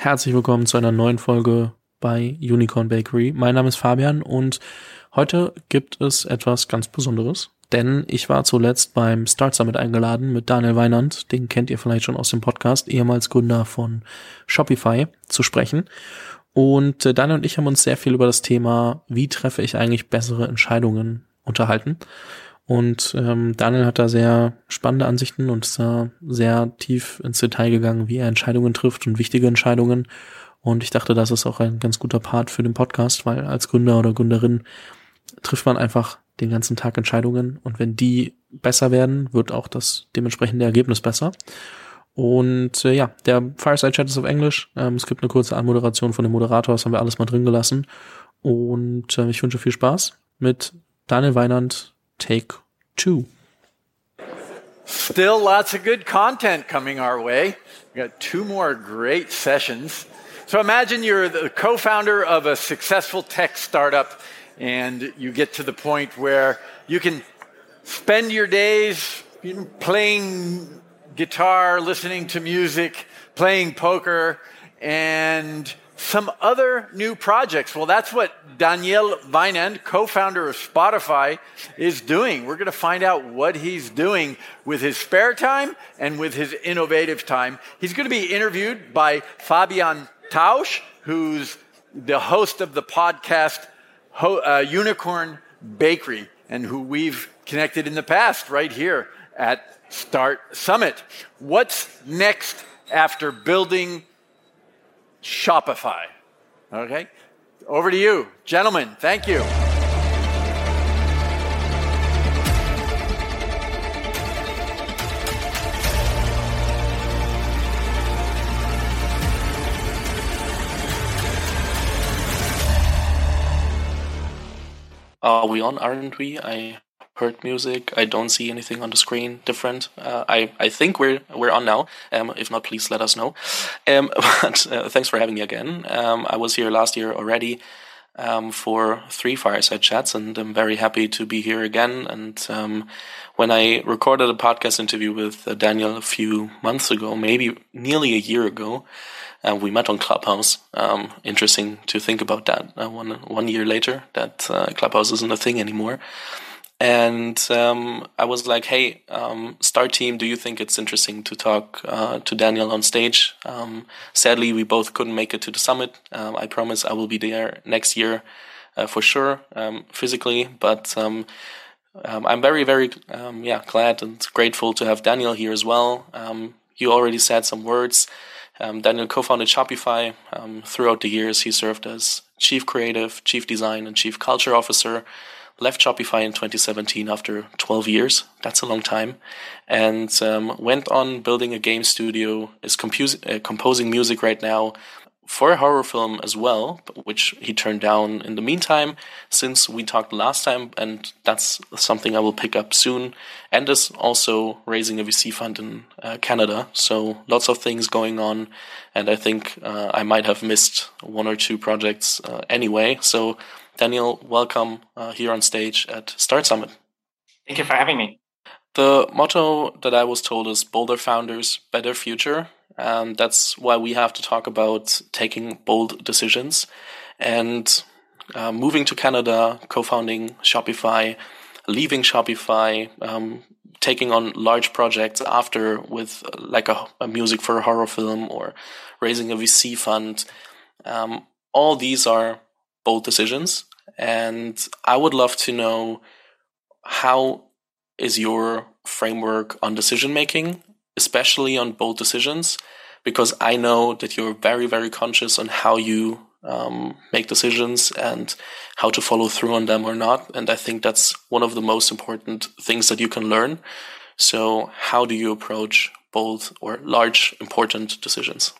Herzlich willkommen zu einer neuen Folge bei Unicorn Bakery. Mein Name ist Fabian und heute gibt es etwas ganz Besonderes, denn ich war zuletzt beim Start Summit eingeladen mit Daniel Weinand, den kennt ihr vielleicht schon aus dem Podcast, ehemals Gründer von Shopify, zu sprechen. Und äh, Daniel und ich haben uns sehr viel über das Thema, wie treffe ich eigentlich bessere Entscheidungen unterhalten. Und ähm, Daniel hat da sehr spannende Ansichten und ist da sehr tief ins Detail gegangen, wie er Entscheidungen trifft und wichtige Entscheidungen. Und ich dachte, das ist auch ein ganz guter Part für den Podcast, weil als Gründer oder Gründerin trifft man einfach den ganzen Tag Entscheidungen und wenn die besser werden, wird auch das dementsprechende Ergebnis besser. Und äh, ja, der Fireside Chat ist auf Englisch. Ähm, es gibt eine kurze Anmoderation von dem Moderator, das haben wir alles mal drin gelassen. Und äh, ich wünsche viel Spaß mit Daniel Weinand, Take Two. Still lots of good content coming our way. We got two more great sessions. So imagine you're the co founder of a successful tech startup and you get to the point where you can spend your days playing guitar, listening to music, playing poker, and some other new projects. Well, that's what Daniel Weinand, co founder of Spotify, is doing. We're going to find out what he's doing with his spare time and with his innovative time. He's going to be interviewed by Fabian Tausch, who's the host of the podcast uh, Unicorn Bakery, and who we've connected in the past right here at Start Summit. What's next after building Shopify? Okay, over to you, gentlemen. Thank you. Are we on, aren't we? I heard music. I don't see anything on the screen different. Uh, I I think we're we're on now. Um, if not, please let us know. Um, but uh, thanks for having me again. Um, I was here last year already um, for three fireside chats, and I'm very happy to be here again. And um, when I recorded a podcast interview with uh, Daniel a few months ago, maybe nearly a year ago. Uh, we met on Clubhouse. Um, interesting to think about that. Uh, one one year later, that uh, Clubhouse isn't a thing anymore. And um, I was like, hey, um, Star Team, do you think it's interesting to talk uh, to Daniel on stage? Um, sadly, we both couldn't make it to the summit. Um, I promise I will be there next year uh, for sure, um, physically. But um, I'm very, very, yeah, glad and grateful to have Daniel here as well. you already said some words. Daniel co-founded Shopify. throughout the years, he served as chief creative, chief design, and chief culture officer left Shopify in 2017 after 12 years. That's a long time. And um, went on building a game studio, is compus- uh, composing music right now for a horror film as well, which he turned down in the meantime since we talked last time. And that's something I will pick up soon. And is also raising a VC fund in uh, Canada. So lots of things going on. And I think uh, I might have missed one or two projects uh, anyway. So Daniel, welcome uh, here on stage at Start Summit. Thank you for having me. The motto that I was told is Bolder Founders, Better Future. And that's why we have to talk about taking bold decisions and uh, moving to Canada, co founding Shopify, leaving Shopify, um, taking on large projects after with like a, a, music for a horror film or raising a VC fund. Um, all these are bold decisions and I would love to know how is your framework on decision making, especially on bold decisions, because I know that you're very, very conscious on how you um, make decisions and how to follow through on them or not. And I think that's one of the most important things that you can learn. So, how do you approach bold or large, important decisions?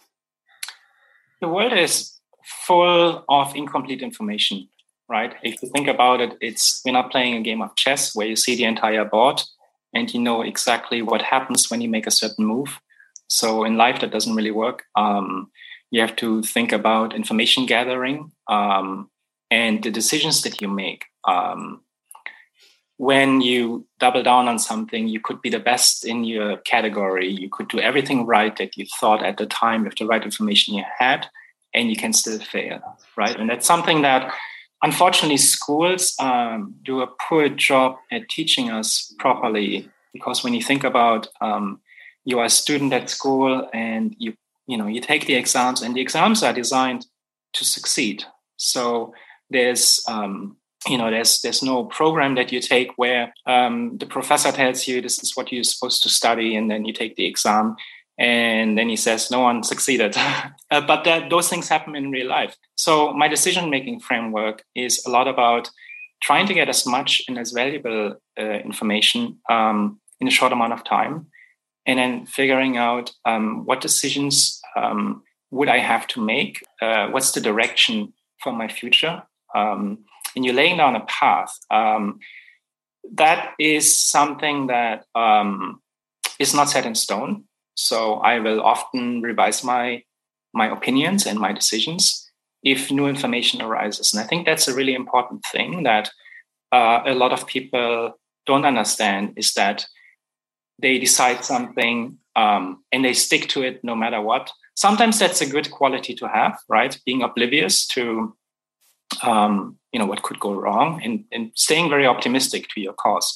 The world is full of incomplete information right? If you think about it, it's we're not playing a game of chess where you see the entire board and you know exactly what happens when you make a certain move. So in life, that doesn't really work. Um, you have to think about information gathering um, and the decisions that you make. Um, when you double down on something, you could be the best in your category. You could do everything right that you thought at the time with the right information you had, and you can still fail, right? And that's something that unfortunately schools um, do a poor job at teaching us properly because when you think about um, you are a student at school and you you know you take the exams and the exams are designed to succeed. So there's um, you know there's there's no program that you take where um, the professor tells you this is what you're supposed to study and then you take the exam and then he says no one succeeded. Uh, but that, those things happen in real life. So my decision making framework is a lot about trying to get as much and as valuable uh, information um, in a short amount of time and then figuring out um, what decisions um, would i have to make? Uh, what's the direction for my future? Um, and you're laying down a path. Um, that is something that um, is not set in stone so I will often revise my my opinions and my decisions if new information arises. And I think that's a really important thing that uh, a lot of people don't understand is that they decide something um, and they stick to it no matter what. Sometimes that's a good quality to have, right? Being oblivious to um, you know what could go wrong and, and staying very optimistic to your cause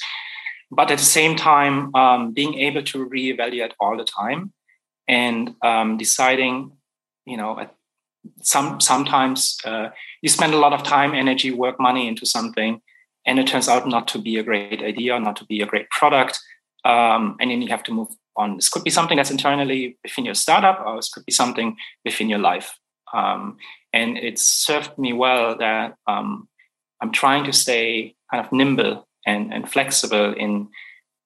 but at the same time um, being able to reevaluate all the time and um, deciding you know some sometimes uh, you spend a lot of time energy work money into something and it turns out not to be a great idea not to be a great product um, and then you have to move on. This could be something that's internally within your startup or this could be something within your life. Um, and it's served me well that um, i'm trying to stay kind of nimble and, and flexible in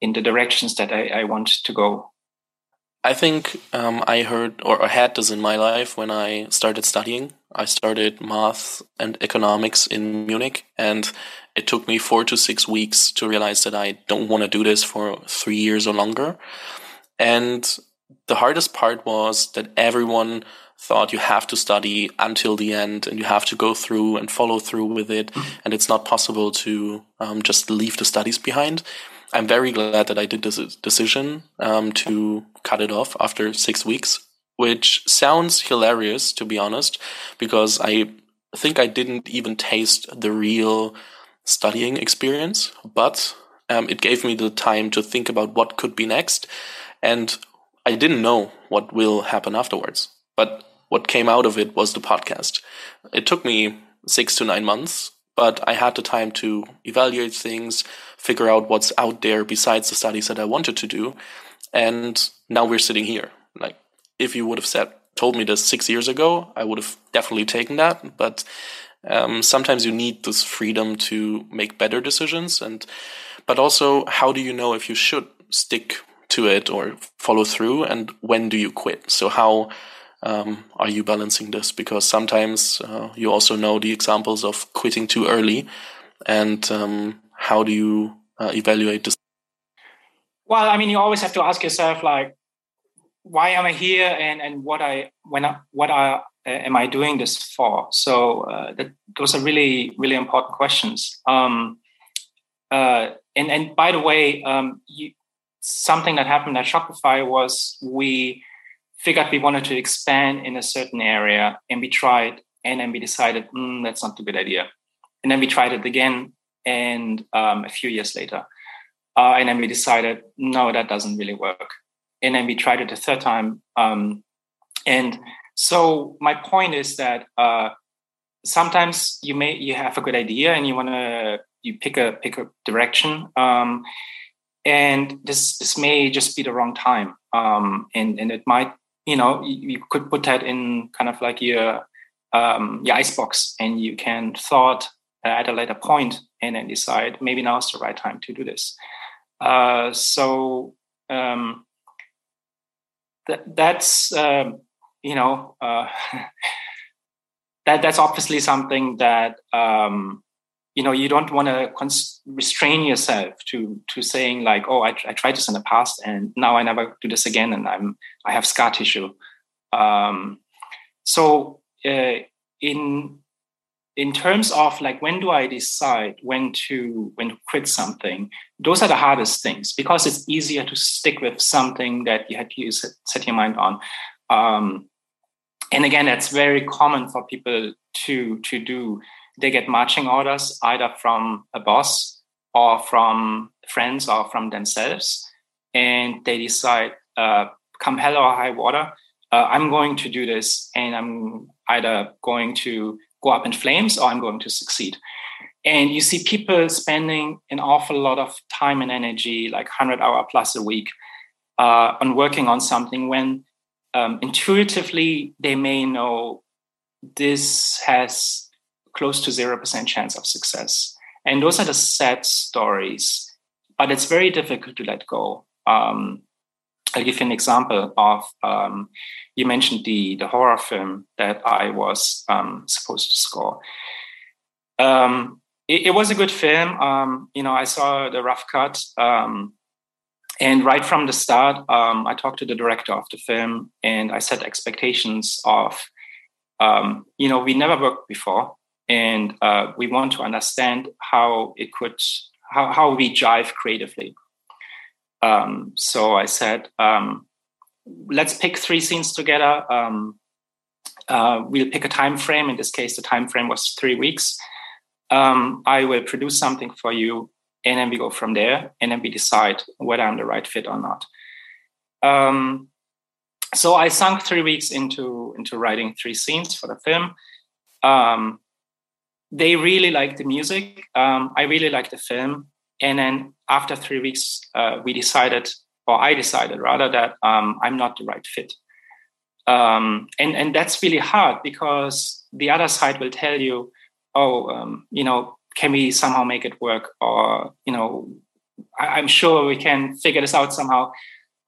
in the directions that I, I want to go. I think um, I heard or I had this in my life when I started studying. I started math and economics in Munich, and it took me four to six weeks to realize that I don't want to do this for three years or longer. And the hardest part was that everyone thought you have to study until the end and you have to go through and follow through with it. Mm-hmm. And it's not possible to um, just leave the studies behind. I'm very glad that I did this decision um, to cut it off after six weeks, which sounds hilarious, to be honest, because I think I didn't even taste the real studying experience, but um, it gave me the time to think about what could be next. And I didn't know what will happen afterwards. But what came out of it was the podcast. It took me six to nine months, but I had the time to evaluate things, figure out what's out there besides the studies that I wanted to do. And now we're sitting here. Like, if you would have said, told me this six years ago, I would have definitely taken that. But um, sometimes you need this freedom to make better decisions. And, but also, how do you know if you should stick to it or follow through? And when do you quit? So, how, um, are you balancing this? Because sometimes uh, you also know the examples of quitting too early, and um, how do you uh, evaluate this? Well, I mean, you always have to ask yourself, like, why am I here, and and what I when I, what I, uh, am I doing this for? So uh, that, those are really really important questions. Um, uh, and and by the way, um, you, something that happened at Shopify was we figured we wanted to expand in a certain area and we tried and then we decided mm, that's not a good idea. And then we tried it again and um, a few years later uh, and then we decided no that doesn't really work. And then we tried it a third time um, and so my point is that uh, sometimes you may you have a good idea and you want to you pick a pick a direction um, and this this may just be the wrong time um, and and it might you know you, you could put that in kind of like your um, your icebox and you can thought at a later point and then decide maybe now is the right time to do this. Uh, so um, that, that's um, you know uh, that that's obviously something that um, you know you don't want to cons- restrain yourself to to saying like oh I, I, tried this in the past and now i never do this again and i'm i have scar tissue um, so uh, in in terms of like when do I decide when to when to quit something, those are the hardest things because it's easier to stick with something that you had to set your mind on. Um, and again, that's very common for people to to do. They get marching orders either from a boss or from friends or from themselves, and they decide, uh, come hell or high water, uh, I'm going to do this, and I'm either going to go up in flames or I'm going to succeed. And you see people spending an awful lot of time and energy, like 100 hour plus a week, uh, on working on something when um, intuitively they may know this has close to 0% chance of success. And those are the sad stories, but it's very difficult to let go. Um, I'll give you an example of um, you mentioned the the horror film that I was um, supposed to score. Um, it, it, was a good film. Um, you know, I saw the rough cut, um, and right from the start, um, I talked to the director of the film, and I set expectations of, you know, we never worked before, and uh, we want to understand how it could how how we jive creatively. Um, so I said, um, let's pick three scenes together. Um, uh, we'll pick a time frame. In this case, the time frame was three weeks. Um, I will produce something for you, and then we go from there, and then we decide whether I'm the right fit or not. Um, so I sunk three weeks into into writing three scenes for the film. Um, they really liked the music. I really liked the film. And then after three weeks, uh, we decided, or I decided rather, that um, I'm not the right fit. Um, and and that's really hard because the other side will tell you, oh, um, you know, can we somehow make it work? Or you know, I, am sure we can figure this out somehow.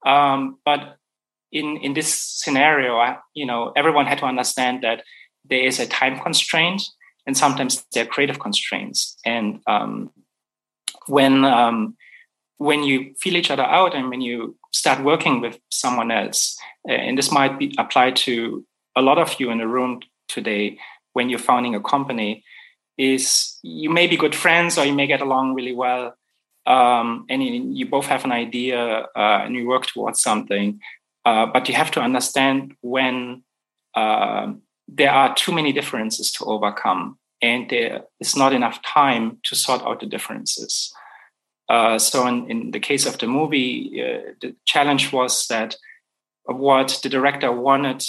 Um, but in in this scenario, I, you know, everyone had to understand that there is a time constraint, and sometimes there are creative constraints, and um, when um, when you feel each other out and when you start working with someone else, uh, and this might be applied to a lot of you in the room today when you're founding a company, is you may be good friends or you may get along really well, um, and you, you, both have an idea uh, and you work towards something, uh, but you have to understand when uh, there are too many differences to overcome and there is not enough time to sort out the differences. Uh, so, in, in, the case of the movie, uh, the challenge was that what the director wanted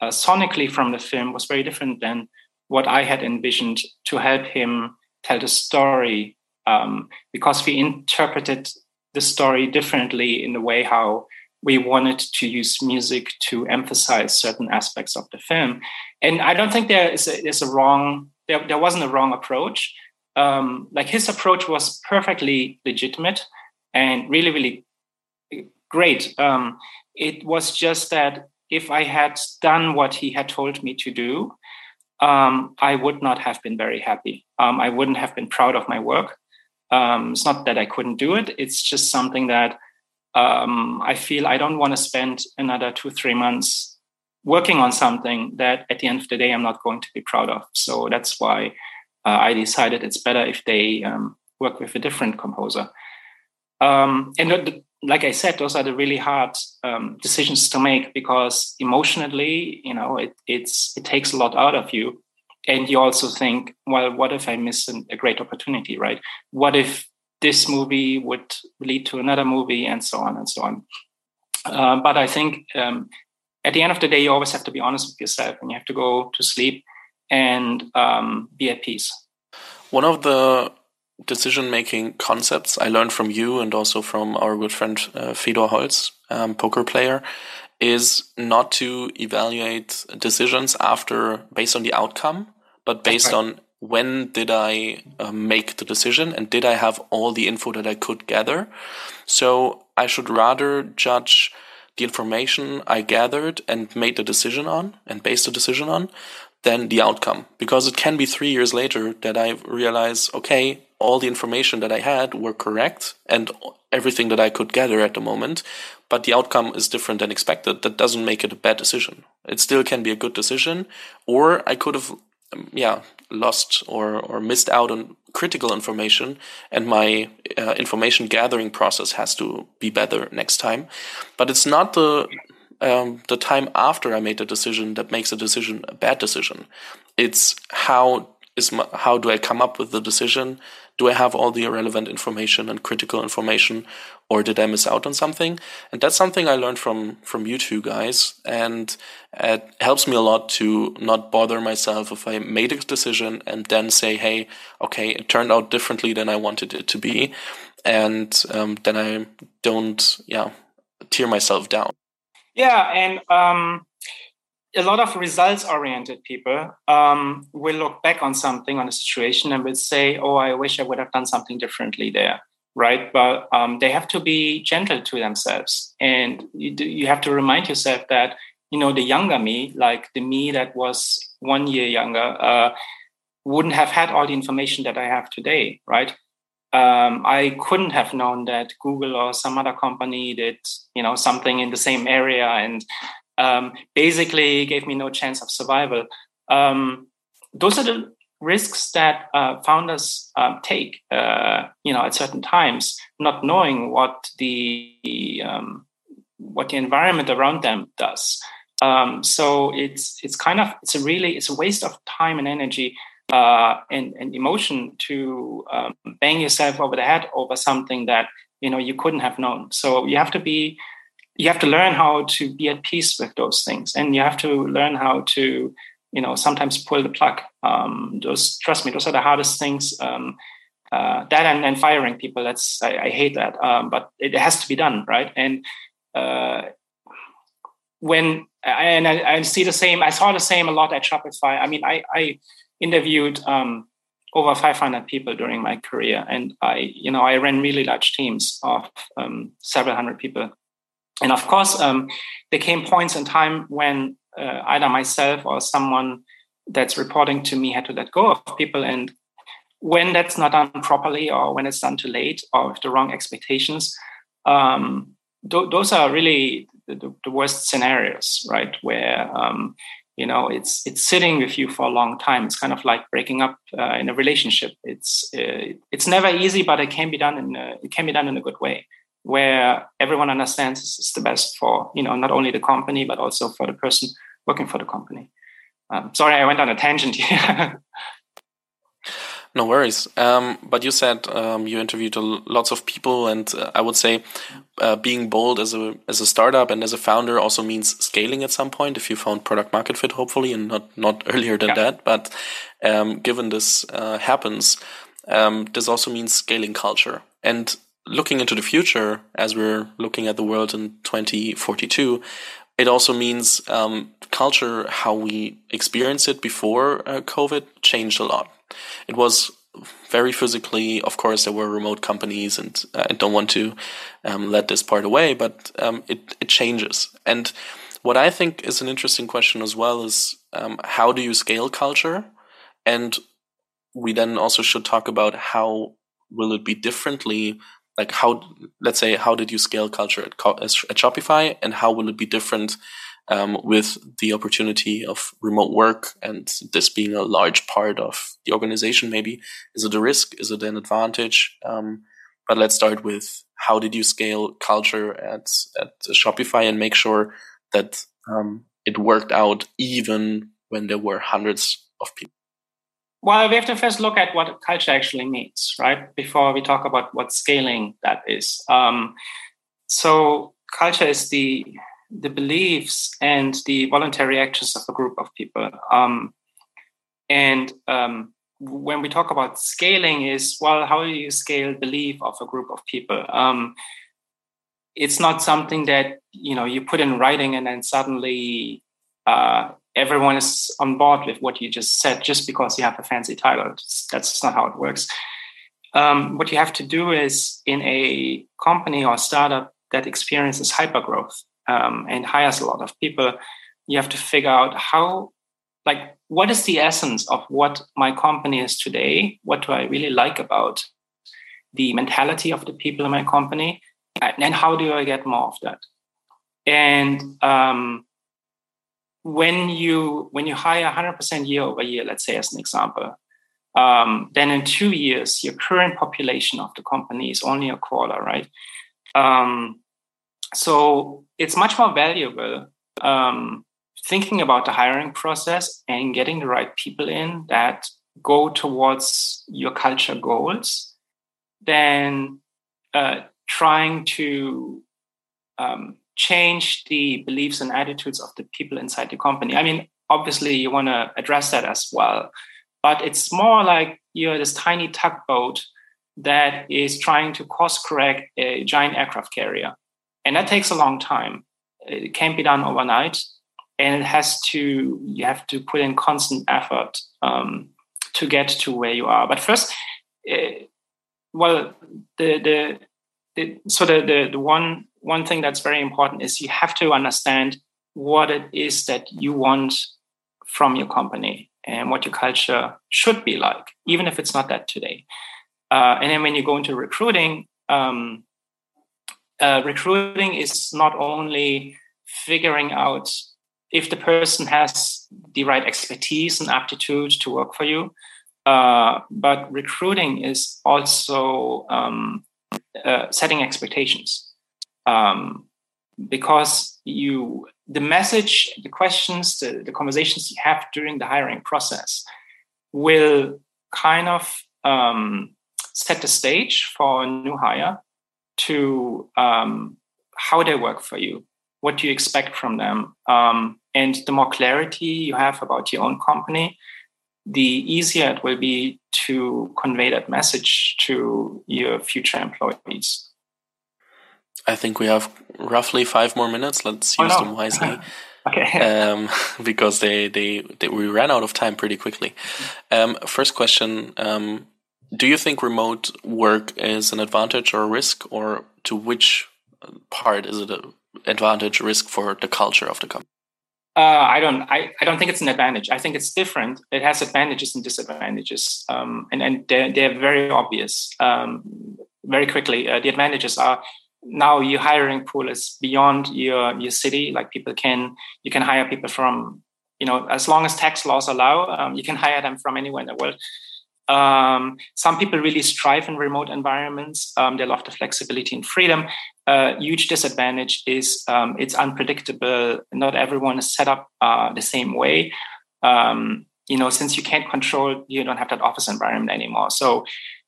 uh, sonically from the film was very different than what I had envisioned to help him tell the story, um, because we interpreted the story differently in the way how we wanted to use music to emphasize certain aspects of the film. And I don't think there is a, is a wrong there, there wasn't a wrong approach. Um, like his approach was perfectly legitimate and really, really great. Um, it was just that if I had done what he had told me to do, um, I would not have been very happy. Um, I wouldn't have been proud of my work. Um, it's not that I couldn't do it. It's just something that um, I feel I don't want to spend another two, three months working on something that at the end of the day I'm not going to be proud of. So that's why uh, I decided it's better if they um, work with a different composer. Um, and like I said, those are the really hard um, decisions to make because emotionally, you know, it, it's it takes a lot out of you, and you also think, well, what if I miss an, a great opportunity, right? What if this movie would lead to another movie, and so on and so on. Uh, but I think um, at the end of the day, you always have to be honest with yourself and you have to go to sleep and um, be at peace. One of the decision making concepts I learned from you and also from our good friend uh, Fedor Holz, um, poker player, is not to evaluate decisions after based on the outcome, but based right. on when did I uh, make the decision and did I have all the info that I could gather. So I should rather judge the information I gathered and made the decision on and based the decision on than the outcome. Because it can be three years later that I realize, okay, all the information that I had were correct and everything that I could gather at the moment, but the outcome is different than expected. That doesn't make it a bad decision. It still can be a good decision, or I could have, yeah, lost or, or missed out on critical information and my uh, information gathering process has to be better next time. But it's not the um, the time after I made the decision that makes a decision a bad decision. It's how is my, how do I come up with the decision? Do I have all the irrelevant information and critical information, or did I miss out on something? And that's something I learned from from you two guys, and it helps me a lot to not bother myself if I made a decision and then say, "Hey, okay, it turned out differently than I wanted it to be," and um, then I don't, yeah, tear myself down. Yeah, and um, a lot of results oriented people um, will look back on something on a situation and will say oh i wish i would have done something differently there right? But um, they have to be gentle to themselves. And you, do, you have to remind yourself that you know the younger me like the me that was one year younger uh, wouldn't have had all the information that i have today right? Um, i couldn't have known that google or some other company did you know something in the same area and um, basically gave me no chance of survival. Um, those are the risks that uh, founders um, take, uh, you know, at certain times, not knowing what the um, what the environment around them does. Um, so it's it's kind of it's a really it's a waste of time and energy uh, and, and emotion to um, bang yourself over the head over something that you know you couldn't have known. So you have to be you have to learn how to be at peace with those things. And you have to learn how to you know sometimes pull the plug. Um, those trust me those are the hardest things um, uh, that and, and, firing people. That's i, I hate that. Um, but it has to be done right? And uh, when and I, I, see the same i saw the same a lot at shopify. I mean i, I interviewed um, over 500 people during my career. And i you know i ran really large teams of um, several hundred people and of course, um, there came points in time when uh, either myself or someone that's reporting to me had to let go of people. And when that's not done properly, or when it's done too late, or with the wrong expectations, um, th- those are really the, the, worst scenarios, right? Where um, you know it's it's sitting with you for a long time. It's kind of like breaking up uh, in a relationship. It's uh, it's never easy, but it can be done in a, it can be done in a good way where everyone understands is the best for you know not only the company but also for the person working for the company. Um, sorry, I went on a tangent here. no worries. Um, but you said um, you interviewed lots of people, and uh, I would say uh, being bold as a as a startup and as a founder also means scaling at some point. If you found product market fit, hopefully, and not not earlier than yeah. that. But um, given this uh, happens, um, this also means scaling culture and looking into the future, as we're looking at the world in 2042, it also means um, culture, how we experienced it before uh, COVID, changed a lot. It was very physically, of course, there were remote companies, and I don't want to um, let this part away, but um, it, it changes. And what I think is an interesting question as well is um, how do you scale culture? And we then also should talk about how will it be differently like how let's say how did you scale culture at, at shopify and how will it be different um, with the opportunity of remote work and this being a large part of the organization? Maybe is it a risk? Is it an advantage? Um, but let's start with how did you scale culture at at shopify and make sure that um, it worked out even when there were hundreds of people well, we have to first look at what culture actually means, right? Before we talk about what scaling that is. Um, so, culture is the the beliefs and the voluntary actions of a group of people. Um, and um, when we talk about scaling, is well, how do you scale belief of a group of people? Um, it's not something that you know you put in writing and then suddenly uh, everyone is on board with what you just said just because you have a fancy title. That's not how it works. Um, what you have to do is in a company or startup that experiences hypergrowth um, and hires a lot of people, you have to figure out how, like, what is the essence of what my company is today? What do I really like about the mentality of the people in my company? And how do I get more of that? And um, when you when you hire 100% year over year, let's say as an example, um, then in two years your current population of the company is only a quarter, right? Um, so it's much more valuable um, thinking about the hiring process and getting the right people in that go towards your culture goals than uh, trying to um, change the beliefs and attitudes of the people inside the company. I mean, obviously, you want to address that as well, but it's more like you're this tiny tugboat that is trying to course correct a giant aircraft carrier. And that takes a long time. It can't be done overnight. And it has to, you have to put in constant effort um, to get to where you are. But first, uh, well, the, the, the so the, the, the one one thing that's very important is you have to understand what it is that you want from your company and what your culture should be like, even if it's not that today. Uh, and then when you go into recruiting, um, uh, recruiting is not only figuring out if the person has the right expertise and aptitude to work for you, uh, but recruiting is also um, uh, setting expectations um, because you the message the questions the, the conversations you have during the hiring process will kind of um, set the stage for a new hire to um, how they work for you what do you expect from them um, and the more clarity you have about your own company the easier it will be to convey that message to your future employees I think we have roughly five more minutes. Let's use oh, no. them wisely. okay. Um, because they, they, they, we ran out of time pretty quickly. Um, first question. Um, do you think remote work is an advantage or a risk or to which part is it an advantage risk for the culture of the company? Uh, I don't. I, I don't think it's an advantage. I think it's different. It has advantages and disadvantages, um, and and they're, they're very obvious. Um, very quickly, uh, the advantages are now your hiring pool is beyond your your city. Like people can you can hire people from you know as long as tax laws allow um, you can hire them from anywhere in the world. Um, some people really strive in remote environments. Um, they love the flexibility and freedom. A uh, huge disadvantage is um, it's unpredictable. Not everyone is set up uh, the same way. Um, you know since you can't control you don't have that office environment anymore. So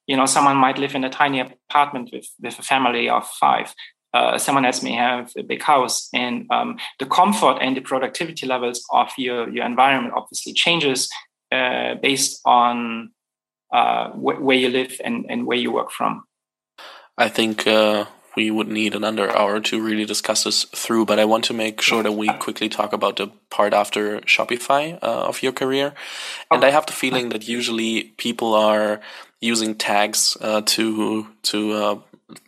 you know someone might live in a tiny apartment with with a family of five. Uh, someone else may have a big house. And um, the comfort and the productivity levels of your your environment obviously changes uh, based on uh, wh- where you live and, and where you work from. I think uh, we would need another hour to really discuss this through but i want to make sure that we quickly talk about the part after shopify uh, of your career and i have the feeling that usually people are using tags uh, to to uh,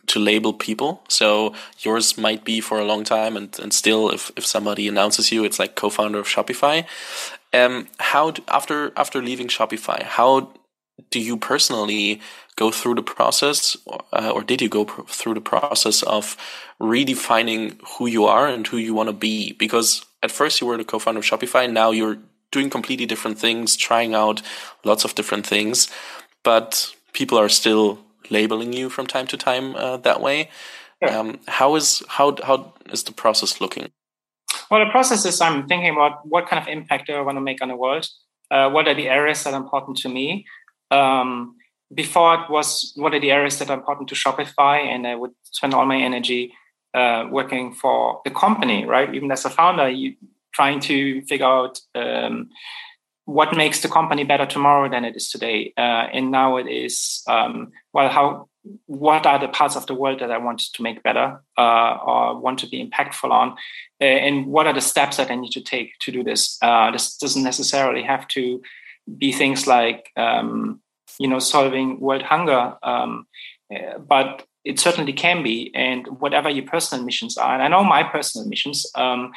to label people. So yours might be for a long time, and, and still, if, if somebody announces you, it's like co-founder of Shopify. Um, how after after leaving Shopify, how do you personally go through the process, uh, or did you go pr- through the process of redefining who you are and who you want to be? Because at first you were the co-founder of Shopify, and now you're doing completely different things, trying out lots of different things but people are still labeling you from time to time uh, that way. Yeah. Um, how is how how is the process looking? Well, the process is I'm thinking about what kind of impact do I want to make on the world. Uh, what are the areas that are important to me? Um, before it was what are the areas that are important to Shopify, and I would spend all my energy uh, working for the company, right? Even as a founder, you trying to figure out um, what makes the company better tomorrow than it is today. Uh, and now it is um, well how what are the parts of the world that i want to make better uh, or want to be impactful on? Uh, and what are the steps that i need to take to do this? Uh, this doesn't necessarily have to be things like um, you know solving world hunger um, uh, but it certainly can be and whatever your personal missions are and i know my personal missions um,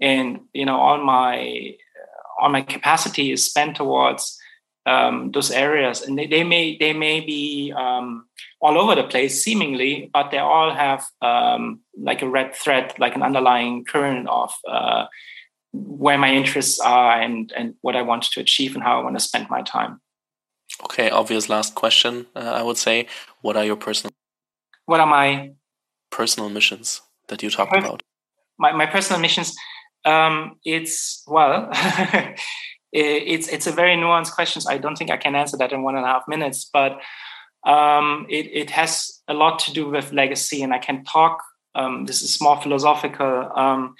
and you know all my all my capacity is spent towards um, those areas, and they, they, may they may be um, all over the place seemingly, but they all have um, like a red thread, like an underlying current of uh, where my interests are and and what I want to achieve and how I want to spend my time. Okay, obvious last question. Uh, I would say, what are your personal what are my personal missions that you talked about? My my personal missions. Um, it's well, it's it's a very nuanced question. So I don't think I can answer that in one and a half minutes, but um, it it has a lot to do with legacy, and I can talk. Um, this is more philosophical. Um,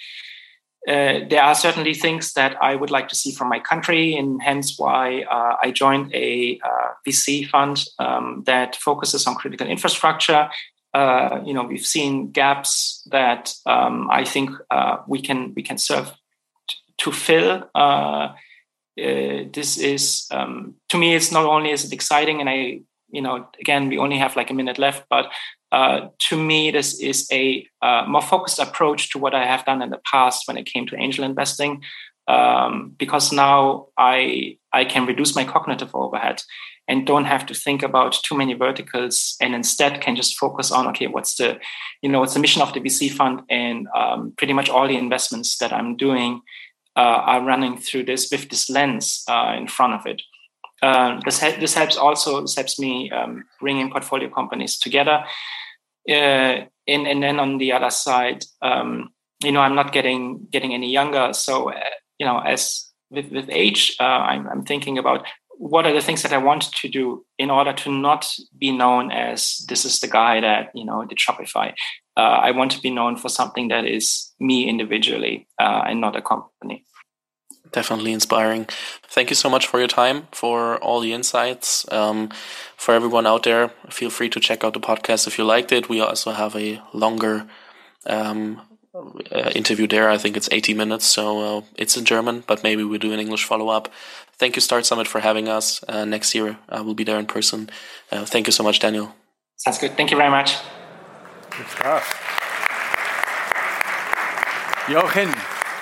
uh, there are certainly things that I would like to see from my country, and hence why uh, I joined a uh, VC fund um, that focuses on critical infrastructure. Uh, you know, we've seen gaps that um, I think uh, we can we can serve t- to fill. This is um, to me, it's not only is it exciting, and I you know, again, we only have like a minute left, but uh, to me, this is a uh, more focused approach to what I have done in the past when it came to angel investing, um, because now I I can reduce my cognitive overhead and don't have to think about too many verticals, and instead can just focus on okay, what's the you know what's the mission of the VC fund, and um, pretty much all the investments that I'm doing uh, are running through this with this lens uh, in front of it. Uh, this, this helps also this helps me um, bringing portfolio companies together. Uh, and, and then on the other side, um, you know, I'm not getting getting any younger. So, uh, you know, as with, with age, uh, I'm, I'm thinking about what are the things that I want to do in order to not be known as this is the guy that you know did Shopify. Uh, I want to be known for something that is me individually uh, and not a company definitely inspiring. Thank you so much for your time, for all the insights. Um, for everyone out there, feel free to check out the podcast if you liked it. We also have a longer um, uh, interview there. I think it's 80 minutes, so uh, it's in German, but maybe we'll do an English follow up. Thank you, Start Summit, for having us. Uh, next year, I will be there in person. Uh, thank you so much, Daniel. Sounds good. Thank you very much. Good stuff. Jochen,